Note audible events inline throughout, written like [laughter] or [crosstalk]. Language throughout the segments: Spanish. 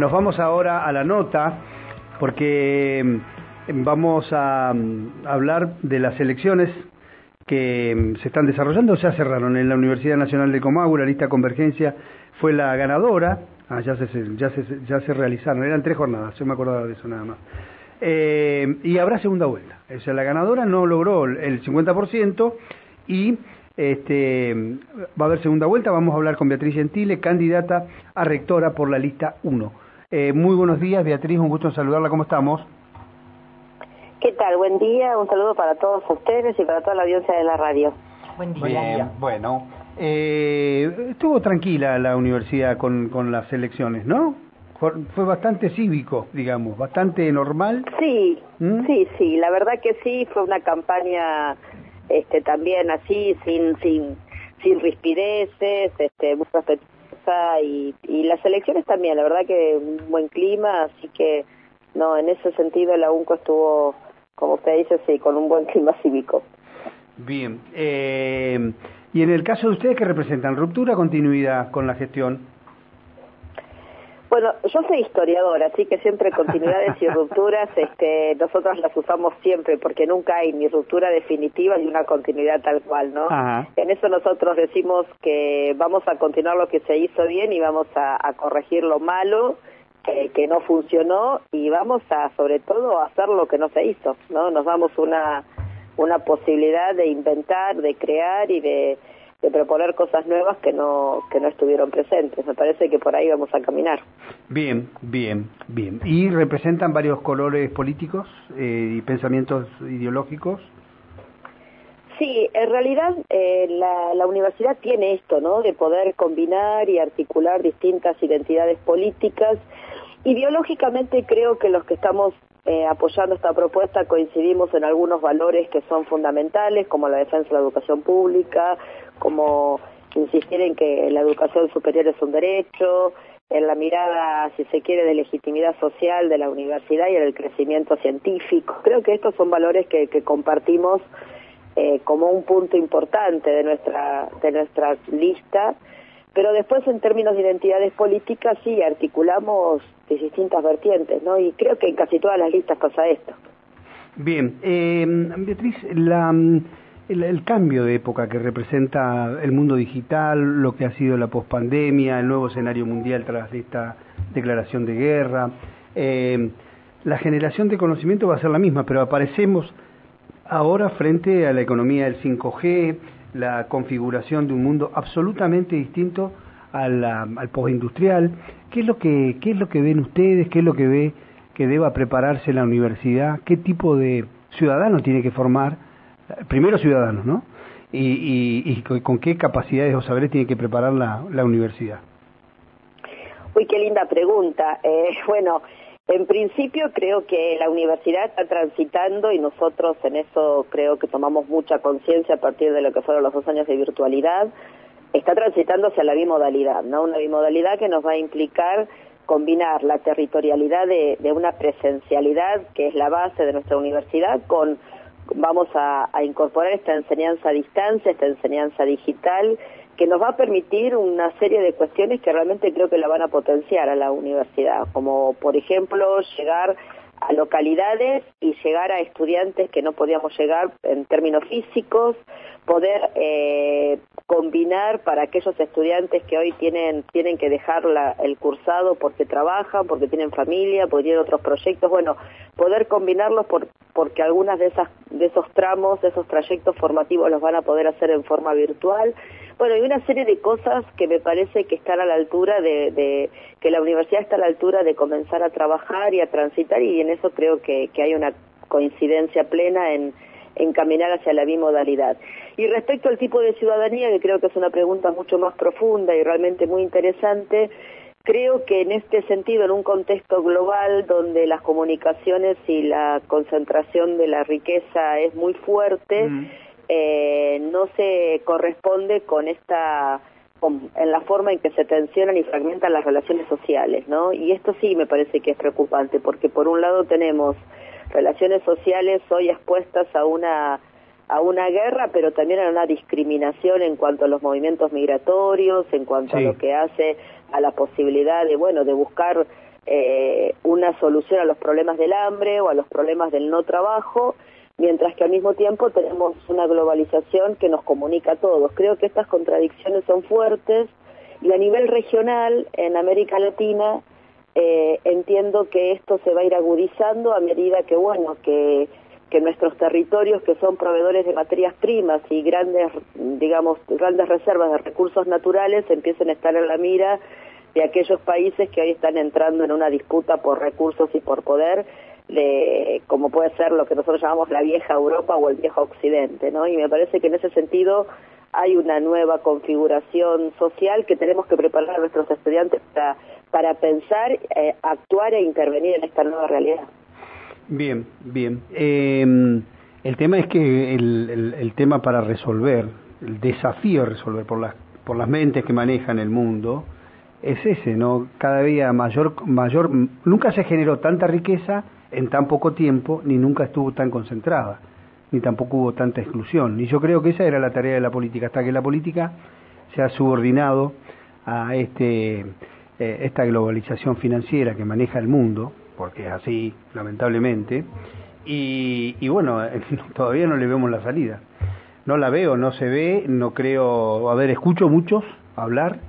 Nos vamos ahora a la nota porque mm, vamos a mm, hablar de las elecciones que mm, se están desarrollando, ya cerraron en la Universidad Nacional de Comahue, la lista Convergencia fue la ganadora, ah, ya, se, ya, se, ya se realizaron, eran tres jornadas, yo me acordaba de eso nada más. Eh, y habrá segunda vuelta, o sea, la ganadora no logró el 50% y este, va a haber segunda vuelta, vamos a hablar con Beatriz Gentile, candidata a rectora por la lista 1. Eh, muy buenos días, Beatriz, un gusto en saludarla, ¿cómo estamos? ¿Qué tal? Buen día, un saludo para todos ustedes y para toda la audiencia de la radio. Buen día. bueno, eh, estuvo tranquila la universidad con, con las elecciones, ¿no? Fue bastante cívico, digamos, bastante normal. Sí, ¿Mm? sí, sí, la verdad que sí, fue una campaña este, también así, sin, sin, sin rispideces, este, muy respetuosa y, y las elecciones también, la verdad que un buen clima, así que no, en ese sentido la UNCO estuvo, como usted dice, sí, con un buen [laughs] clima cívico. Bien, eh, y en el caso de ustedes que representan ruptura, continuidad con la gestión. Bueno, yo soy historiadora, así que siempre continuidades y rupturas, [laughs] este, nosotros las usamos siempre porque nunca hay ni ruptura definitiva ni una continuidad tal cual, ¿no? En eso nosotros decimos que vamos a continuar lo que se hizo bien y vamos a, corregir lo malo que no funcionó y vamos a, sobre todo, a hacer lo que no se hizo, ¿no? Nos damos una una posibilidad de inventar, de crear y de de proponer cosas nuevas que no que no estuvieron presentes. Me parece que por ahí vamos a caminar. Bien, bien, bien. ¿Y representan varios colores políticos eh, y pensamientos ideológicos? Sí, en realidad eh, la, la universidad tiene esto, ¿no? De poder combinar y articular distintas identidades políticas. Ideológicamente creo que los que estamos eh, apoyando esta propuesta coincidimos en algunos valores que son fundamentales, como la defensa de la educación pública, como insistir en que la educación superior es un derecho, en la mirada, si se quiere, de legitimidad social de la universidad y en el crecimiento científico. Creo que estos son valores que, compartimos eh, como un punto importante de nuestra, de nuestra lista pero después en términos de identidades políticas sí articulamos distintas vertientes, ¿no? Y creo que en casi todas las listas pasa esto. Bien, eh, Beatriz, la, el, cambio de época que representa el mundo digital, lo que ha sido la pospandemia, el nuevo escenario mundial tras esta declaración de guerra, eh, la generación de conocimiento va a ser la misma, pero aparecemos ahora frente a la economía del 5G, la configuración de un mundo absolutamente distinto al, al postindustrial. ¿Qué es lo que qué es lo que ven ustedes? ¿Qué es lo que ve que deba prepararse la universidad? ¿Qué tipo de ciudadano tiene que formar? Primero ciudadanos, ¿no? Y, y, con qué capacidades o saberes tiene que preparar la, la universidad. Uy, qué linda pregunta. Eh, [laughs] bueno, en principio creo que la universidad está transitando y nosotros en eso creo que tomamos mucha conciencia a partir de lo que fueron los dos años de virtualidad, está transitando hacia la bimodalidad, ¿no? Una bimodalidad que nos va a implicar combinar la territorialidad de, una presencialidad que es la base de nuestra universidad con vamos a, a incorporar esta enseñanza a distancia, esta enseñanza digital que nos va a permitir una serie de cuestiones que realmente creo que la van a potenciar a la universidad, como por ejemplo llegar localidades y llegar a estudiantes que no podíamos llegar en términos físicos, poder eh, combinar para aquellos estudiantes que hoy tienen tienen que dejar el cursado porque trabajan, porque tienen familia, porque tienen otros proyectos, bueno, poder combinarlos por, porque algunas de esas de esos tramos, de esos trayectos formativos los van a poder hacer en forma virtual bueno, hay una serie de cosas que me parece que están a la altura de, que la universidad está a la altura de comenzar a trabajar y a transitar y en eso creo que, hay una coincidencia plena en, en caminar hacia la bimodalidad. Y respecto al tipo de ciudadanía, que creo que es una pregunta mucho más profunda y realmente muy interesante, creo que en este sentido, en un contexto global donde las comunicaciones y la concentración de la riqueza es muy fuerte, eh, no se corresponde con esta en la forma en que se tensionan y fragmentan las relaciones sociales, ¿no? Y esto sí me parece que es preocupante, porque por un lado tenemos relaciones sociales hoy expuestas a una a una guerra, pero también a una discriminación en cuanto a los movimientos migratorios, en cuanto a lo que hace a la posibilidad de bueno de buscar eh, una solución a los problemas del hambre o a los problemas del no trabajo, mientras que al mismo tiempo tenemos una globalización que nos comunica a todos. Creo que estas contradicciones son fuertes y a nivel regional, en América Latina, eh, entiendo que esto se va a ir agudizando a medida que, bueno, que, que nuestros territorios, que son proveedores de materias primas y grandes, digamos, grandes reservas de recursos naturales, empiecen a estar en la mira de aquellos países que hoy están entrando en una disputa por recursos y por poder, de, como puede ser lo que nosotros llamamos la vieja Europa o el viejo Occidente, ¿no? Y me parece que en ese sentido hay una nueva configuración social que tenemos que preparar a nuestros estudiantes para para pensar, eh, actuar e intervenir en esta nueva realidad. Bien, bien. Eh, el tema es que el, el, tema para resolver, el desafío de resolver por las, por las mentes que manejan el mundo, es ese, ¿no? Cada día mayor, mayor, nunca se generó tanta riqueza en tan poco tiempo, ni nunca estuvo tan concentrada, ni tampoco hubo tanta exclusión. Y yo creo que esa era la tarea de la política, hasta que la política se ha subordinado a este eh, esta globalización financiera que maneja el mundo, porque es así, lamentablemente, y, y bueno, [laughs] todavía no le vemos la salida. No la veo, no se ve, no creo, a ver, escucho muchos hablar,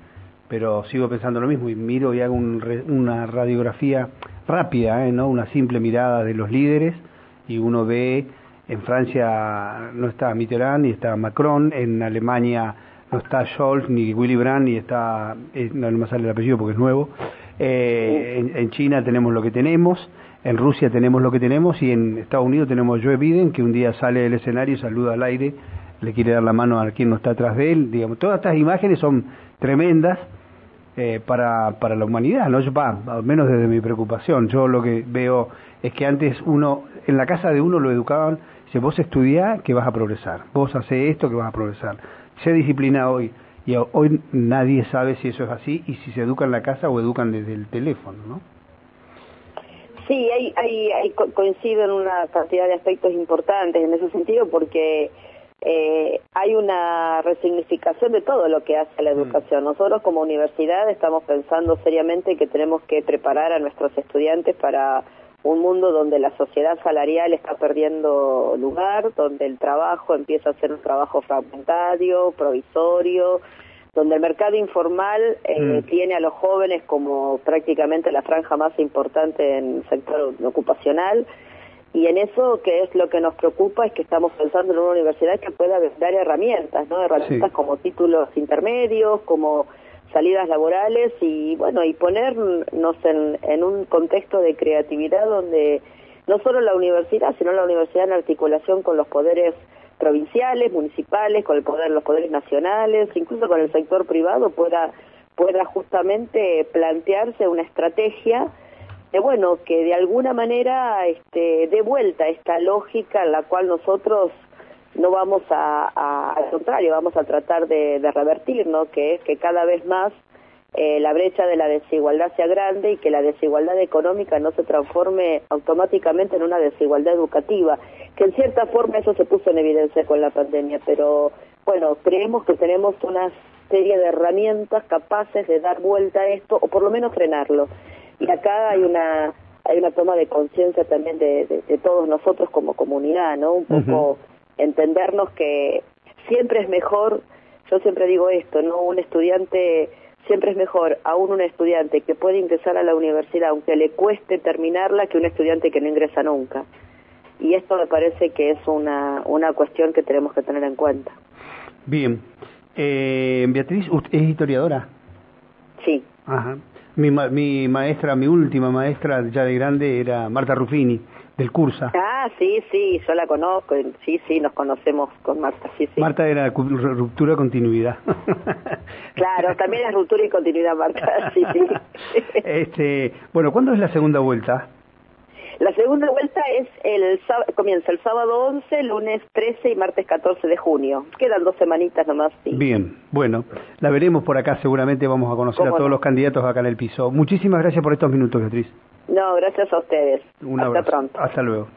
pero sigo pensando lo mismo y miro y hago una radiografía rápida, ¿eh? ¿no? una simple mirada de los líderes y uno ve en Francia no está Mitterrand ni está Macron, en Alemania no está Scholz ni Willy Brandt ni está, eh, no me sale el apellido porque es nuevo, eh, en, China tenemos lo que tenemos, en Rusia tenemos lo que tenemos y en Estados Unidos tenemos Joe Biden que un día sale del escenario y saluda al aire, le quiere dar la mano a quien no está atrás de él, digamos, todas estas imágenes son tremendas eh, para, para la humanidad, ¿no? Yo, al menos desde mi preocupación, yo lo que veo es que antes uno, en la casa de uno lo educaban, si vos estudiás que vas a progresar, vos haces esto que vas a progresar se disciplina hoy. Y hoy nadie sabe si eso es así y si se educa en la casa o educan desde el teléfono, ¿no? Sí, hay, hay, hay, coincido en una cantidad de aspectos importantes en ese sentido porque eh, hay una resignificación de todo lo que hace la mm. educación. Nosotros como universidad estamos pensando seriamente que tenemos que preparar a nuestros estudiantes para un mundo donde la sociedad salarial está perdiendo lugar, donde el trabajo empieza a ser un trabajo fragmentario, provisorio, donde el mercado informal eh, mm. tiene a los jóvenes como prácticamente la franja más importante en el sector ocupacional. Y en eso, que es lo que nos preocupa, es que estamos pensando en una universidad que pueda dar herramientas, ¿no? Herramientas como títulos intermedios, como salidas laborales y bueno y ponernos en, en un contexto de creatividad donde no solo la universidad sino la universidad en articulación con los poderes provinciales municipales con el poder los poderes nacionales incluso con el sector privado pueda pueda justamente plantearse una estrategia de bueno que de alguna manera este dé vuelta esta lógica en la cual nosotros no vamos a, al contrario, vamos a tratar de, revertir, ¿no? Que es que cada vez más eh, la brecha de la desigualdad sea grande y que la desigualdad económica no se transforme automáticamente en una desigualdad educativa, que en cierta forma eso se puso en evidencia con la pandemia, pero bueno, creemos que tenemos una serie de herramientas capaces de dar vuelta a esto o por lo menos frenarlo. Y acá hay una hay una toma de conciencia también de, de, todos nosotros como comunidad, ¿no? Un poco entendernos que siempre es mejor, yo siempre digo esto, ¿no? Un estudiante siempre es mejor, aún un estudiante que puede ingresar a la universidad, aunque le cueste terminarla, que un estudiante que no ingresa nunca. Y esto me parece que es una, una cuestión que tenemos que tener en cuenta. Bien. Eh, Beatriz, ¿usted es historiadora? Sí. Ajá. Mi, mi maestra, mi última maestra ya de grande era Marta Ruffini del Cursa. Ah, sí, sí, yo la conozco, sí, sí, nos conocemos con Marta, sí, sí. Marta era ruptura continuidad. [laughs] claro, también es ruptura y continuidad, Marta, sí, sí. [laughs] este, bueno, ¿cuándo es la segunda vuelta? La segunda vuelta es el comienza el sábado 11, lunes 13 y martes 14 de junio. Quedan dos semanitas nomás. Sí. Bien, bueno, la veremos por acá, seguramente vamos a conocer a todos los candidatos acá en el piso. Muchísimas gracias por estos minutos, Beatriz. No, gracias a ustedes. Hasta pronto. Hasta luego.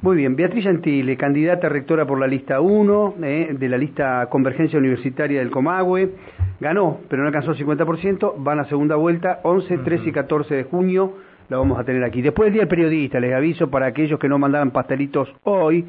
Muy bien, Beatriz Gentile, candidata rectora por la lista 1 eh, de la lista Convergencia Universitaria del Comahue, ganó, pero no alcanzó el 50%, van a segunda vuelta, 11, 13 y 14 de junio la vamos a tener aquí. Después el Día del Periodista, les aviso para aquellos que no mandaran pastelitos hoy,